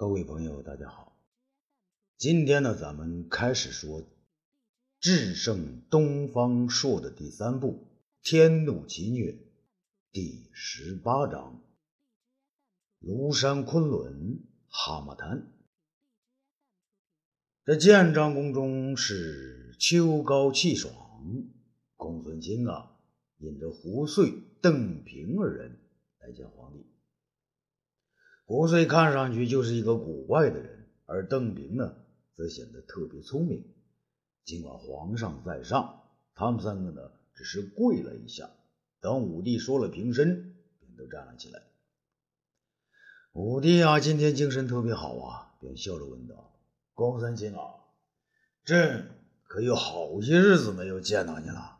各位朋友，大家好。今天呢，咱们开始说《至圣东方朔》的第三部《天怒奇虐》第十八章《庐山昆仑蛤蟆滩》。这建章宫中是秋高气爽，公孙卿啊，引着胡遂、邓平二人来见皇帝。胡遂看上去就是一个古怪的人，而邓平呢，则显得特别聪明。尽管皇上在上，他们三个呢，只是跪了一下。等武帝说了平身，便都站了起来。武帝啊，今天精神特别好啊，便笑着问道：“公孙卿啊，朕可有好些日子没有见到你了？”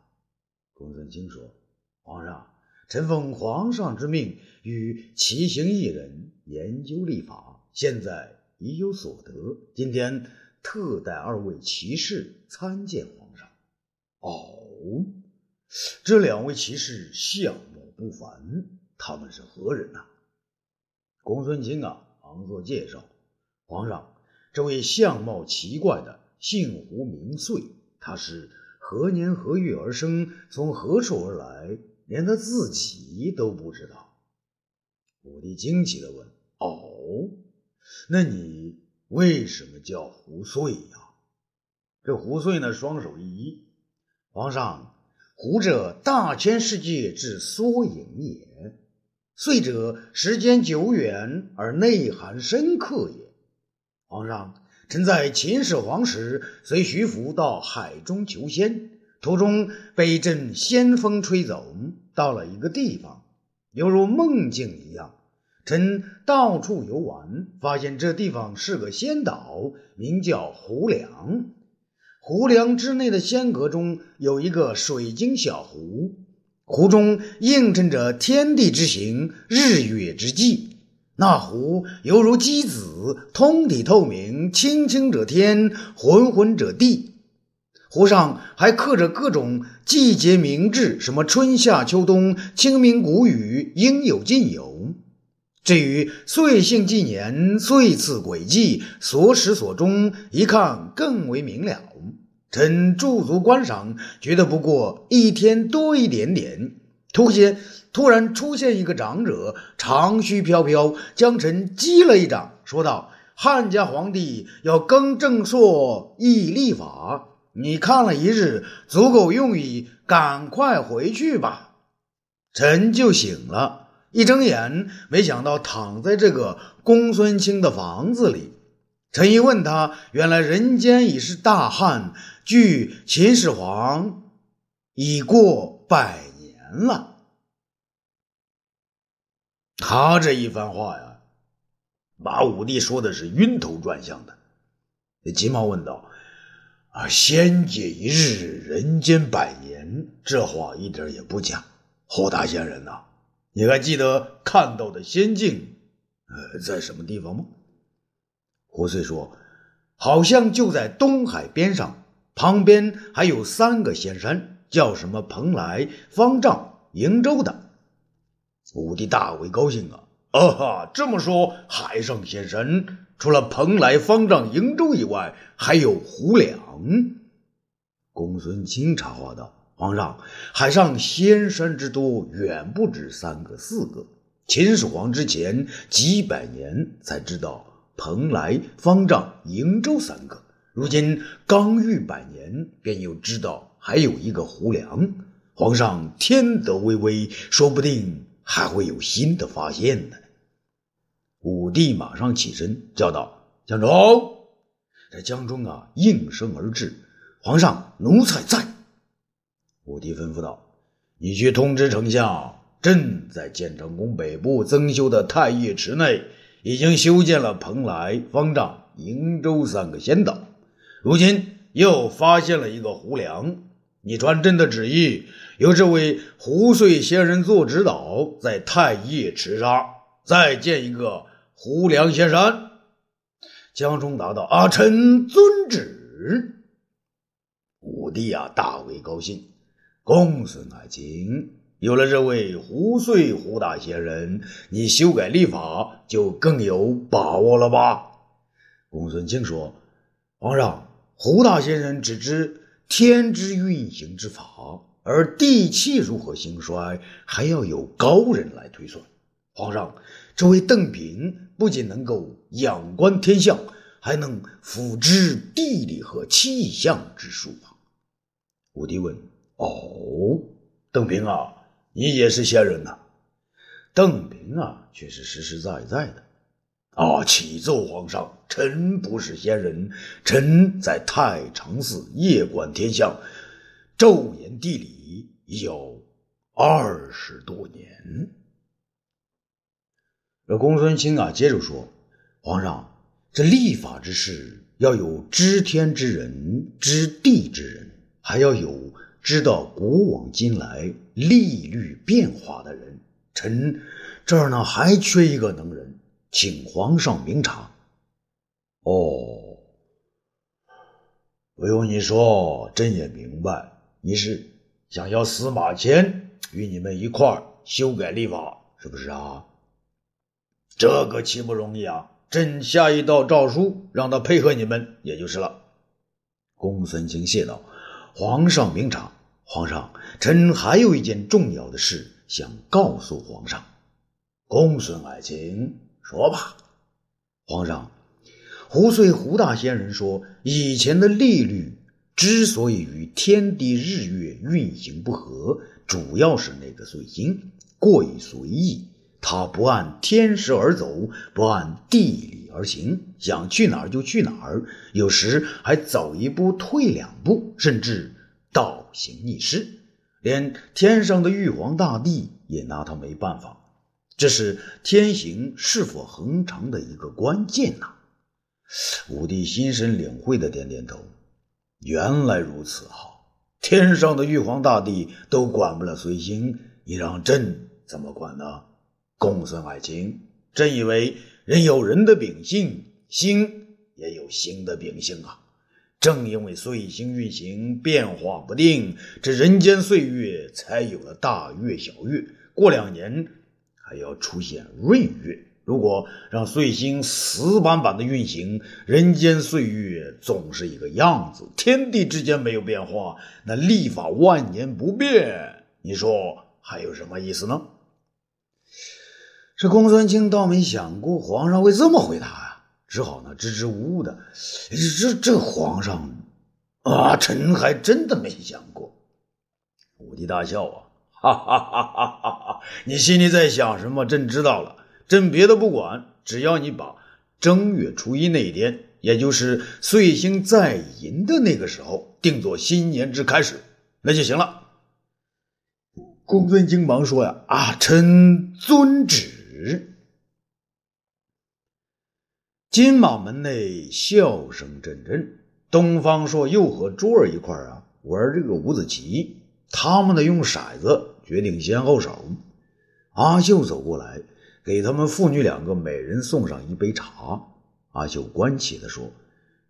公孙卿说：“皇上。”臣奉皇上之命，与齐行一人研究历法，现在已有所得。今天特带二位骑士参见皇上。哦，这两位骑士相貌不凡，他们是何人呐？公孙卿啊，忙作介绍。皇上，这位相貌奇怪的，姓胡名遂，他是何年何月而生，从何处而来？连他自己都不知道。武帝惊奇地问：“哦，那你为什么叫胡遂呀？”这胡遂呢，双手一揖：“皇上，胡者，大千世界之缩影也；遂者，时间久远而内涵深刻也。皇上，臣在秦始皇时，随徐福到海中求仙。”途中被一阵仙风吹走，到了一个地方，犹如梦境一样。臣到处游玩，发现这地方是个仙岛，名叫胡梁。胡梁之内的仙阁中有一个水晶小湖，湖中映衬着天地之行、日月之际。那湖犹如鸡子，通体透明，清清者天，浑浑者地。湖上还刻着各种季节名志，什么春夏秋冬、清明谷雨，应有尽有。至于岁幸纪年、岁次轨迹、所始所终，一看更为明了。臣驻足观赏，觉得不过一天多一点点。突间，突然出现一个长者，长须飘飘，将臣击了一掌，说道：“汉家皇帝要更正朔，议立法。”你看了一日，足够用矣。赶快回去吧。臣就醒了，一睁眼，没想到躺在这个公孙卿的房子里。臣一问他，原来人间已是大旱，距秦始皇已过百年了。他这一番话呀，把武帝说的是晕头转向的。急忙问道。啊，仙界一日，人间百年，这话一点也不假。侯大仙人呐，你还记得看到的仙境，呃，在什么地方吗？胡遂说，好像就在东海边上，旁边还有三个仙山，叫什么蓬莱、方丈、瀛洲的。武帝大为高兴啊！啊哈，这么说，海上仙山。除了蓬莱、方丈、瀛洲以外，还有胡梁。公孙卿插话道：“皇上，海上仙山之多，远不止三个、四个。秦始皇之前几百年才知道蓬莱、方丈、瀛洲三个，如今刚遇百年，便又知道还有一个胡梁。皇上天德巍巍，说不定还会有新的发现呢。”武帝马上起身叫道：“江中！”这江中啊应声而至。皇上，奴才在。武帝吩咐道：“你去通知丞相，朕在建成宫北部增修的太液池内，已经修建了蓬莱、方丈、瀛洲三个仙岛。如今又发现了一个胡梁。你传朕的旨意，由这位胡遂仙人做指导，在太液池上再建一个。”胡梁先生，江中答道：“啊，臣遵旨。”武帝啊，大为高兴。公孙爱卿，有了这位胡遂胡大仙人，你修改历法就更有把握了吧？公孙卿说：“皇上，胡大仙人只知天之运行之法，而地气如何兴衰，还要有高人来推算。皇上，这位邓平不仅能够仰观天象，还能辅知地理和气象之术啊！”武帝问：“哦，邓平啊，你也是仙人呐？”邓平啊，却是实实在在的。啊！启奏皇上，臣不是仙人，臣在太常寺夜观天象，昼研地理，已有二十多年。这公孙卿啊，接着说：“皇上，这立法之事，要有知天之人，知地之人，还要有知道古往今来利率变化的人。臣这儿呢，还缺一个能人。”请皇上明察。哦，不用你说，朕也明白，你是想要司马迁与你们一块儿修改立法，是不是啊？这个岂不容易啊？朕下一道诏书，让他配合你们，也就是了。公孙卿谢道：“皇上明察。皇上，臣还有一件重要的事想告诉皇上。”公孙爱卿。说吧，皇上，胡遂胡大仙人说，以前的利率之所以与天地日月运行不合，主要是那个岁星过于随意，他不按天时而走，不按地理而行，想去哪儿就去哪儿，有时还走一步退两步，甚至倒行逆施，连天上的玉皇大帝也拿他没办法。这是天行是否恒长的一个关键呐！武帝心神领会的点点头。原来如此哈！天上的玉皇大帝都管不了随星，你让朕怎么管呢？公孙爱卿，朕以为人有人的秉性，星也有星的秉性啊！正因为岁星运行变化不定，这人间岁月才有了大月小月。过两年。还要出现闰月。如果让岁星死板板的运行，人间岁月总是一个样子，天地之间没有变化，那历法万年不变，你说还有什么意思呢？这公孙卿倒没想过皇上会这么回答呀，只好呢支支吾吾的。这这皇上啊，臣还真的没想过。武帝大笑啊。哈哈哈哈哈哈！你心里在想什么？朕知道了。朕别的不管，只要你把正月初一那一天，也就是岁星在寅的那个时候，定做新年之开始，那就行了。公孙卿忙说：“呀，啊，臣遵旨。”日金马门内笑声阵阵，东方朔又和珠儿一块儿啊玩这个五子棋。他们呢用骰子决定先后手。阿秀走过来，给他们父女两个每人送上一杯茶。阿秀关切地说：“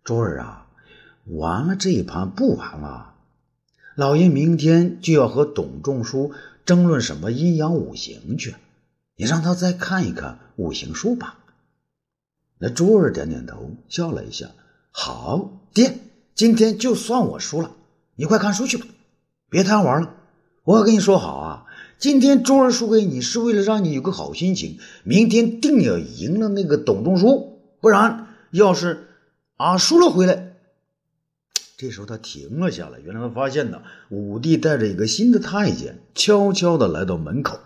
珠儿啊，完了这一盘不完了。老爷明天就要和董仲舒争论什么阴阳五行去，你让他再看一看五行书吧。”那珠儿点点头，笑了一下：“好，爹，今天就算我输了，你快看书去吧。”别贪玩了，我跟你说好啊，今天周儿输给你是为了让你有个好心情，明天定要赢了那个董仲舒，不然要是啊输了回来。这时候他停了下来，原来他发现呢，武帝带着一个新的太监悄悄的来到门口。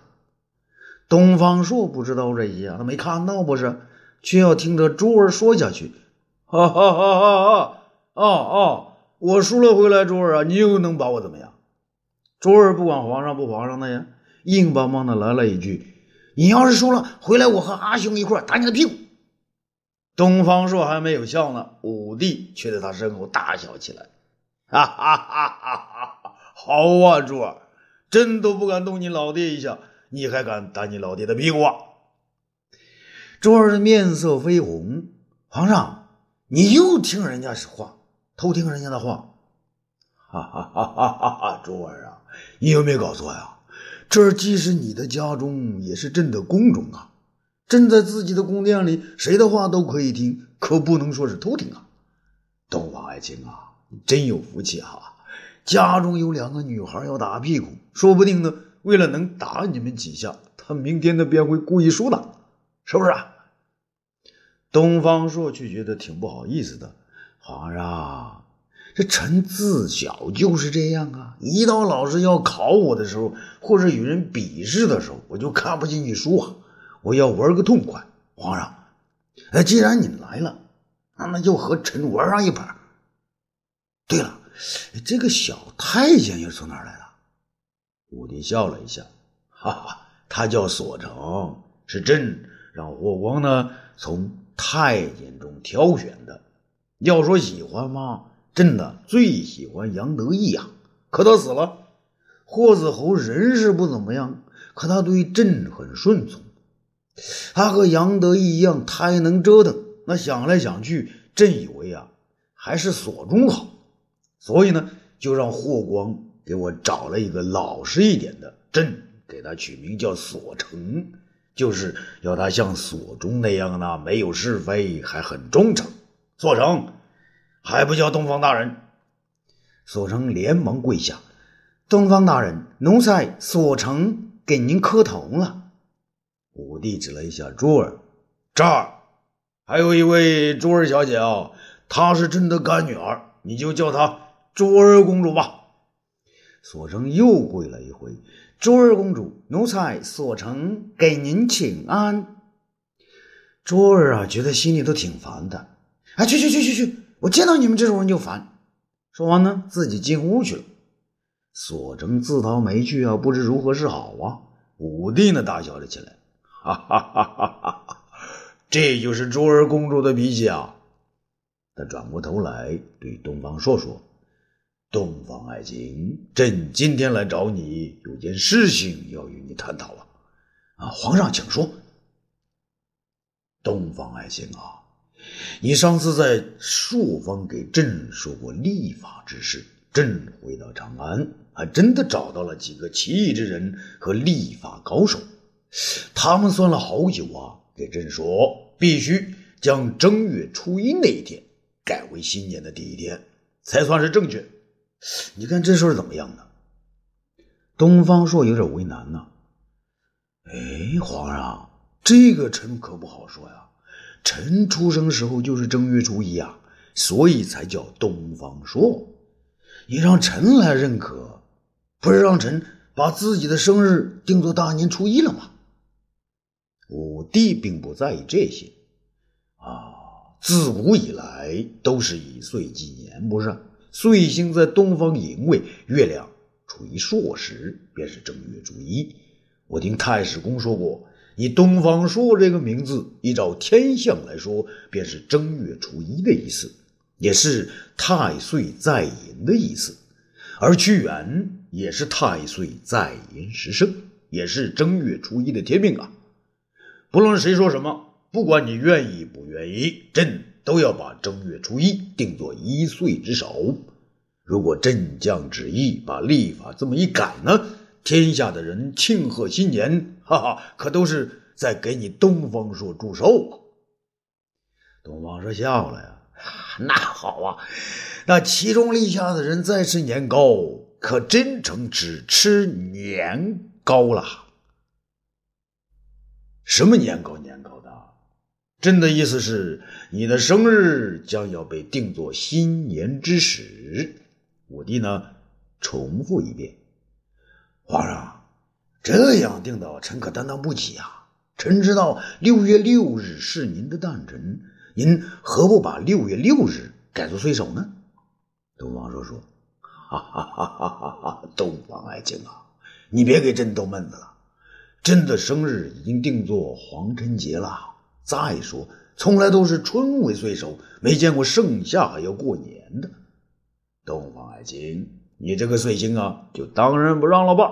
东方朔不知道这些，他没看到不是，却要听着珠儿说下去。哈哈哈哈哈！啊啊，我输了回来，珠儿啊，你又能把我怎么样？珠儿不管皇上不皇上的呀，硬邦邦的来了一句：“你要是输了，回来我和阿兄一块打你的屁股。”东方朔还没有笑呢，武帝却在他身后大笑起来：“ 哈哈哈哈哈！好啊，珠儿，朕都不敢动你老爹一下，你还敢打你老爹的屁股？”珠儿的面色绯红：“皇上，你又听人家话，偷听人家的话。”哈哈哈哈哈哈！珠儿啊！你有没有搞错呀？这既是你的家中，也是朕的宫中啊！朕在自己的宫殿里，谁的话都可以听，可不能说是偷听啊。东方爱卿啊，你真有福气啊！家中有两个女孩要打屁股，说不定呢，为了能打你们几下，他明天呢便会故意输的，是不是啊？东方朔却觉得挺不好意思的，皇上。这臣自小就是这样啊！一到老师要考我的时候，或者与人比试的时候，我就看不进去书啊！我要玩个痛快。皇上，哎，既然你来了，那那就和臣玩上一盘。对了，这个小太监又从哪来的？武帝笑了一下，哈哈，他叫索成，是朕让霍光呢从太监中挑选的。要说喜欢吗？朕呢最喜欢杨得意呀，可他死了。霍子侯人是不怎么样，可他对朕很顺从。他和杨得意一样，太能折腾。那想来想去，朕以为啊，还是索中好，所以呢，就让霍光给我找了一个老实一点的。朕给他取名叫索成，就是要他像索中那样呢，没有是非，还很忠诚。索成。还不叫东方大人？索成连忙跪下：“东方大人，奴才索成给您磕头了。”武帝指了一下珠儿：“这儿还有一位珠儿小姐啊，她是朕的干女儿，你就叫她珠儿公主吧。”索成又跪了一回：“珠儿公主，奴才索成给您请安。”珠儿啊，觉得心里都挺烦的。哎，去去去去去！我见到你们这种人就烦。说完呢，自己进屋去了。索成自讨没趣啊，不知如何是好啊。武帝呢，大笑了起来，哈哈哈哈哈！这就是珠儿公主的脾气啊。他转过头来对东方朔说：“东方爱卿，朕今天来找你，有件事情要与你探讨啊。啊，皇上，请说。东方爱卿啊。”你上次在朔方给朕说过立法之事，朕回到长安，还真的找到了几个奇异之人和立法高手。他们算了好久啊，给朕说必须将正月初一那一天改为新年的第一天，才算是正确。你看这事儿怎么样呢？东方朔有点为难呢。哎，皇上，这个臣可不好说呀。臣出生时候就是正月初一啊，所以才叫东方朔。你让臣来认可，不是让臣把自己的生日定做大年初一了吗？武帝并不在意这些啊，自古以来都是以岁纪年，不是？岁星在东方寅位，月亮处于朔时，便是正月初一。我听太史公说过。以东方朔这个名字，依照天象来说，便是正月初一的意思，也是太岁在寅的意思。而屈原也是太岁在寅时生，也是正月初一的天命啊。不论谁说什么，不管你愿意不愿意，朕都要把正月初一定做一岁之首。如果朕将旨意把历法这么一改呢？天下的人庆贺新年，哈哈，可都是在给你东方朔祝寿啊。东方朔笑了呀，那好啊，那其中立下的人再吃年糕，可真成只吃年糕了。什么年糕？年糕？朕的意思是，你的生日将要被定作新年之始。武帝呢，重复一遍。皇上，这样定的，臣可担当不起啊！臣知道六月六日是您的诞辰，您何不把六月六日改作岁首呢？东方朔说：“哈哈哈哈哈哈！东方爱卿啊，你别给朕逗闷子了。朕的生日已经定做黄辰节了。再说，从来都是春为岁首，没见过盛夏还要过年的。东方爱卿。”你这个岁星啊，就当仁不让了吧！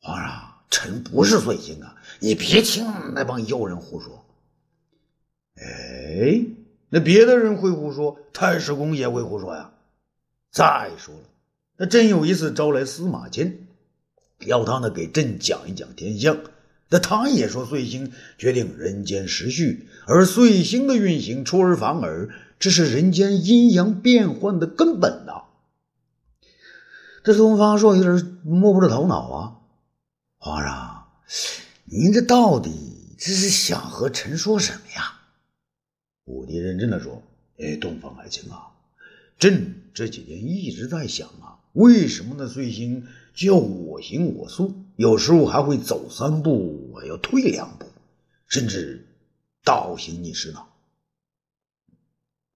皇上，臣不是岁星啊，你别听那帮妖人胡说。哎，那别的人会胡说，太史公也会胡说呀。再说了，那朕有一次招来司马迁，要他呢给朕讲一讲天象，那他也说，岁星决定人间时序，而岁星的运行出尔反尔，这是人间阴阳变换的根本呐。这东方朔有点摸不着头脑啊。皇上，您这到底这是想和臣说什么呀？武帝认真的说：“哎，东方爱卿啊，朕这几天一直在想啊，为什么那岁星就要我行我素？”有时候还会走三步，还要退两步，甚至倒行逆施呢。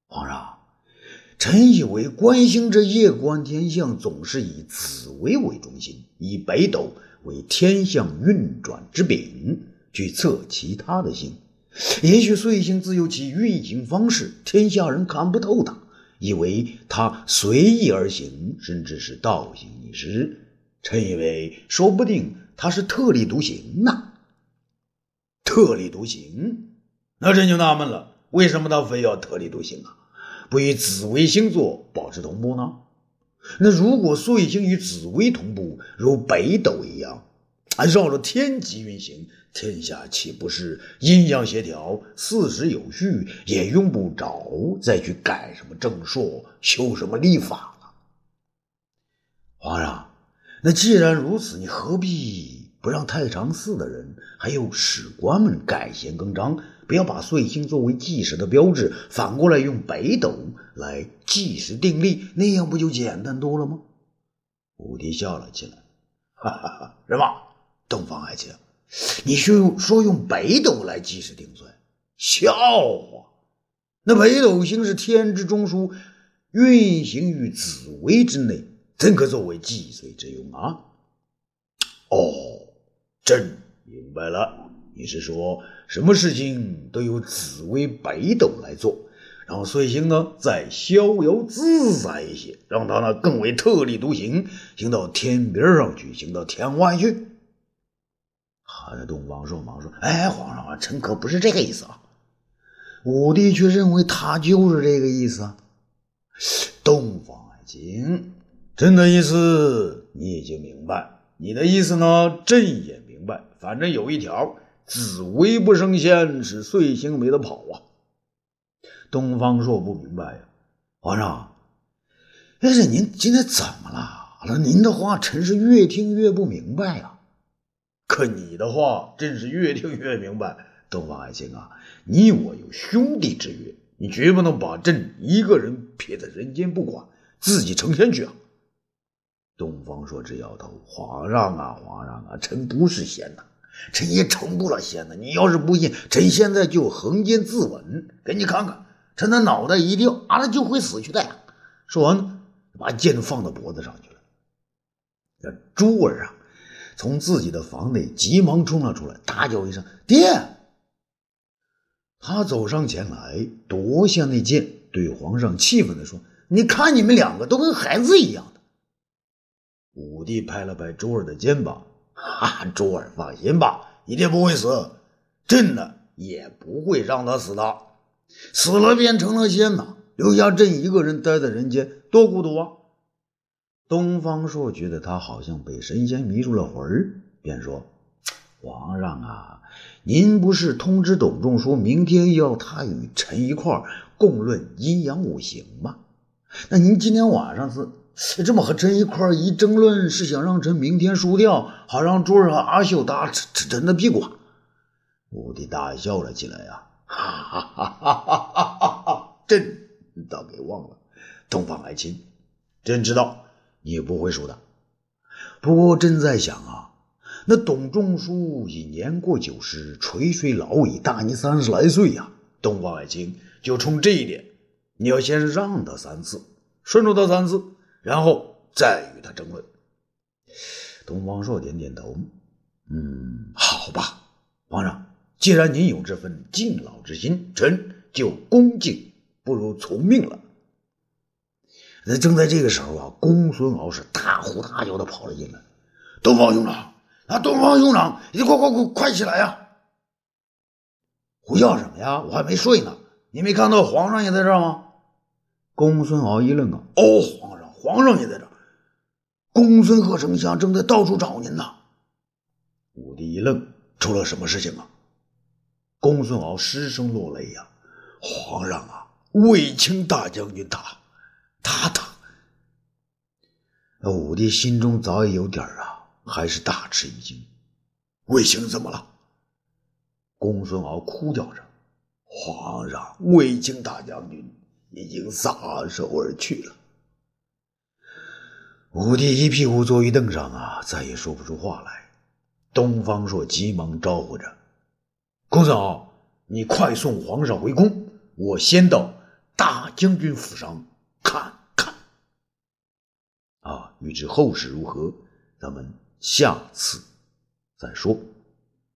皇上，臣以为观星这夜观天象总是以紫微为中心，以北斗为天象运转之柄，去测其他的星。也许岁星自有其运行方式，天下人看不透它，以为它随意而行，甚至是倒行逆施。臣以为，说不定他是特立独行呢。特立独行，那朕就纳闷了，为什么他非要特立独行啊？不与紫微星座保持同步呢？那如果岁星与紫微同步，如北斗一样，按绕着天极运行，天下岂不是阴阳协调、四时有序，也用不着再去改什么正朔、修什么历法了？皇上。那既然如此，你何必不让太常寺的人还有史官们改弦更张，不要把岁星作为计时的标志，反过来用北斗来计时定历，那样不就简单多了吗？武帝笑了起来，哈哈哈！什么？东方爱卿，你说说用北斗来计时定算，笑话！那北斗星是天之中枢，运行于紫微之内。怎可作为祭岁之用啊？哦，朕明白了。你是说，什么事情都由紫薇北斗来做，然后岁星呢再逍遥自在一些，让他呢更为特立独行，行到天边上去，行到天外去。好的，东方朔忙说：“哎，皇上啊，臣可不是这个意思啊。”武帝却认为他就是这个意思啊。东方爱卿。朕的意思你已经明白，你的意思呢？朕也明白。反正有一条，紫薇不升仙，是岁星没得跑啊。东方朔不明白呀，皇上，这是您今天怎么了？您的话，臣是越听越不明白呀。可你的话，朕是越听越明白。东方爱卿啊，你我有兄弟之约，你绝不能把朕一个人撇在人间不管，自己成仙去啊。东方朔直摇头：“皇上啊，皇上啊，臣不是仙呐，臣也成不了仙呐。你要是不信，臣现在就横剑自刎，给你看看。臣的脑袋一掉，啊，就会死去的呀。”说完，把剑放到脖子上去了。这珠儿啊，从自己的房内急忙冲了出来，大叫一声：“爹！”他走上前来，夺下那剑，对皇上气愤地说：“你看你们两个都跟孩子一样。”武帝拍了拍珠儿的肩膀，哈，珠儿放心吧，一定不会死，朕呢也不会让他死的，死了便成了仙呐，留下朕一个人待在人间，多孤独啊！东方朔觉得他好像被神仙迷住了魂儿，便说：“皇上啊，您不是通知董仲舒，明天要他与臣一块共论阴阳五行吗？那您今天晚上是？”这么和朕一块儿一争论，是想让朕明天输掉，好让珠儿和阿秀打吃吃朕的屁股。武帝大笑了起来呀，哈哈哈哈哈哈哈！朕倒给忘了，东方爱卿，朕知道你不会输的。不过朕在想啊，那董仲舒已年过九十，垂垂老矣，大你三十来岁呀。东方爱卿，就冲这一点，你要先让他三次，顺着他三次。然后再与他争论。东方朔点点头，嗯，好吧，皇上，既然您有这份敬老之心，臣就恭敬不如从命了。那正在这个时候啊，公孙敖是大呼大叫的跑了进来。东方兄长，啊，东方兄长，你快快快快起来呀！胡叫什么呀？我还没睡呢。你没看到皇上也在这儿吗？公孙敖一愣啊，哦，皇上。也在这儿，公孙贺丞相正在到处找您呢。武帝一愣，出了什么事情啊？公孙敖失声落泪呀！皇上啊，卫青大将军他他他……武帝心中早已有点啊，还是大吃一惊。卫青怎么了？公孙敖哭叫着：“皇上，卫青大将军已经撒手而去了。”武帝一屁股坐于凳上啊，再也说不出话来。东方朔急忙招呼着：“公子，你快送皇上回宫，我先到大将军府上看看。”啊，欲知后事如何，咱们下次再说。